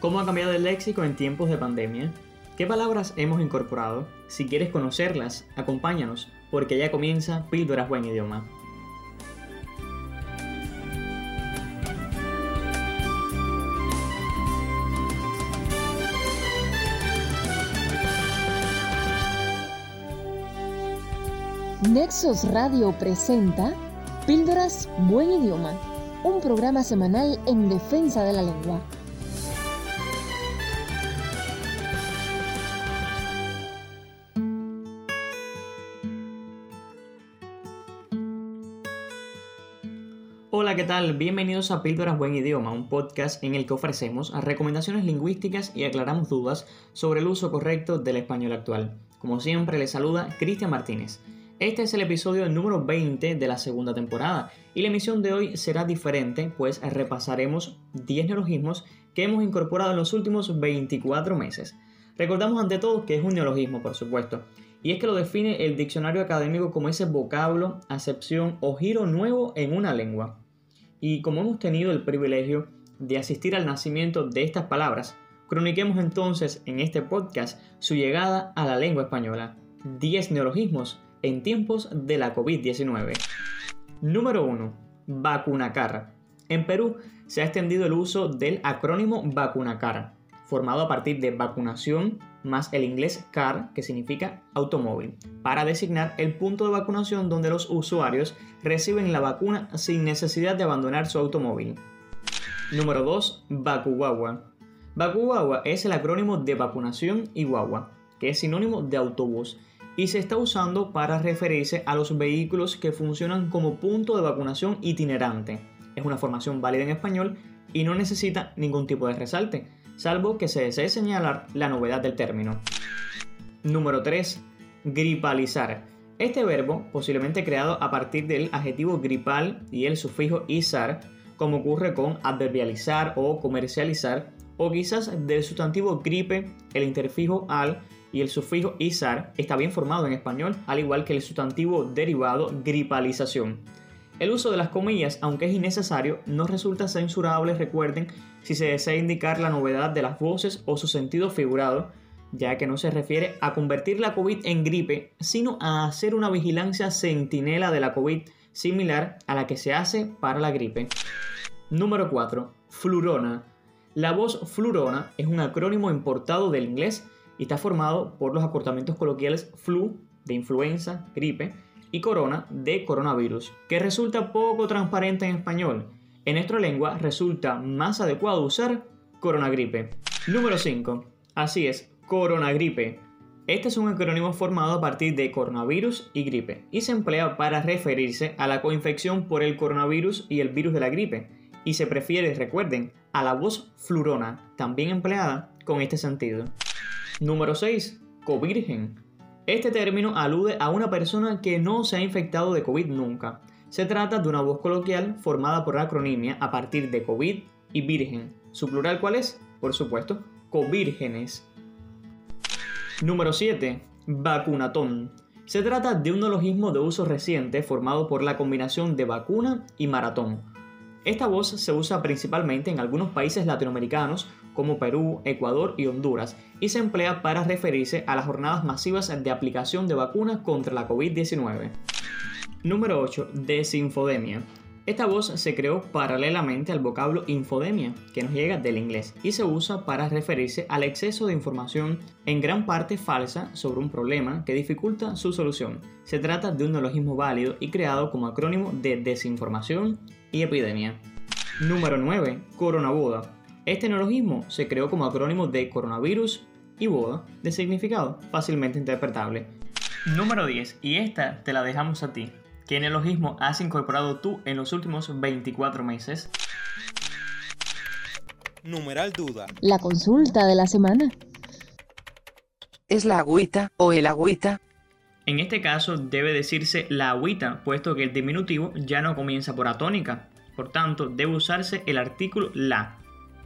¿Cómo ha cambiado el léxico en tiempos de pandemia? ¿Qué palabras hemos incorporado? Si quieres conocerlas, acompáñanos, porque ya comienza Píldoras Buen Idioma. Nexos Radio presenta Píldoras Buen Idioma, un programa semanal en defensa de la lengua. Hola, ¿qué tal? Bienvenidos a Píldoras Buen Idioma, un podcast en el que ofrecemos recomendaciones lingüísticas y aclaramos dudas sobre el uso correcto del español actual. Como siempre, les saluda Cristian Martínez. Este es el episodio número 20 de la segunda temporada y la emisión de hoy será diferente, pues repasaremos 10 neologismos que hemos incorporado en los últimos 24 meses. Recordamos ante todo que es un neologismo, por supuesto, y es que lo define el diccionario académico como ese vocablo, acepción o giro nuevo en una lengua. Y como hemos tenido el privilegio de asistir al nacimiento de estas palabras, croniquemos entonces en este podcast su llegada a la lengua española. 10 neologismos en tiempos de la COVID-19. Número 1. Vacunacar. En Perú se ha extendido el uso del acrónimo Vacunacar, formado a partir de vacunación más el inglés CAR, que significa automóvil, para designar el punto de vacunación donde los usuarios reciben la vacuna sin necesidad de abandonar su automóvil. Número 2. Bakuwawa. Bakuwawa es el acrónimo de vacunación y guagua, que es sinónimo de autobús y se está usando para referirse a los vehículos que funcionan como punto de vacunación itinerante. Es una formación válida en español y no necesita ningún tipo de resalte, salvo que se desee señalar la novedad del término. Número 3. Gripalizar. Este verbo, posiblemente creado a partir del adjetivo gripal y el sufijo izar, como ocurre con adverbializar o comercializar, o quizás del sustantivo gripe, el interfijo al y el sufijo izar está bien formado en español, al igual que el sustantivo derivado gripalización. El uso de las comillas, aunque es innecesario, no resulta censurable, recuerden, si se desea indicar la novedad de las voces o su sentido figurado, ya que no se refiere a convertir la COVID en gripe, sino a hacer una vigilancia centinela de la COVID similar a la que se hace para la gripe. Número 4. Flurona. La voz flurona es un acrónimo importado del inglés y está formado por los acortamientos coloquiales flu, de influenza, gripe, y corona, de coronavirus, que resulta poco transparente en español. En nuestra lengua resulta más adecuado usar coronagripe. Número 5. Así es, coronagripe. Este es un acrónimo formado a partir de coronavirus y gripe y se emplea para referirse a la coinfección por el coronavirus y el virus de la gripe y se prefiere, recuerden, a la voz flurona, también empleada con este sentido. Número 6. Covirgen. Este término alude a una persona que no se ha infectado de COVID nunca. Se trata de una voz coloquial formada por acronimia a partir de COVID y virgen. ¿Su plural cuál es? Por supuesto, covírgenes. Número 7. Vacunatón. Se trata de un neologismo de uso reciente formado por la combinación de vacuna y maratón. Esta voz se usa principalmente en algunos países latinoamericanos como Perú, Ecuador y Honduras, y se emplea para referirse a las jornadas masivas de aplicación de vacunas contra la COVID-19. Número 8. Desinfodemia. Esta voz se creó paralelamente al vocablo infodemia, que nos llega del inglés, y se usa para referirse al exceso de información en gran parte falsa sobre un problema que dificulta su solución. Se trata de un neologismo válido y creado como acrónimo de desinformación y epidemia. Número 9. Coronaboda. Este neologismo se creó como acrónimo de coronavirus y boda, de significado fácilmente interpretable. Número 10, y esta te la dejamos a ti. ¿Qué neologismo has incorporado tú en los últimos 24 meses? Numeral duda. La consulta de la semana. ¿Es la agüita o el agüita? En este caso debe decirse la agüita, puesto que el diminutivo ya no comienza por atónica. Por tanto, debe usarse el artículo la,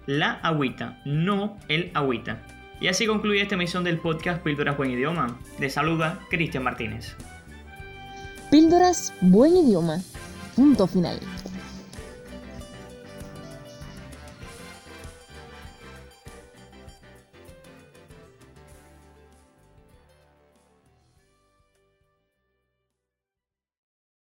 la agüita, no el agüita. Y así concluye esta emisión del podcast Píldoras Buen Idioma. De saluda Cristian Martínez. Píldoras Buen Idioma. Punto final.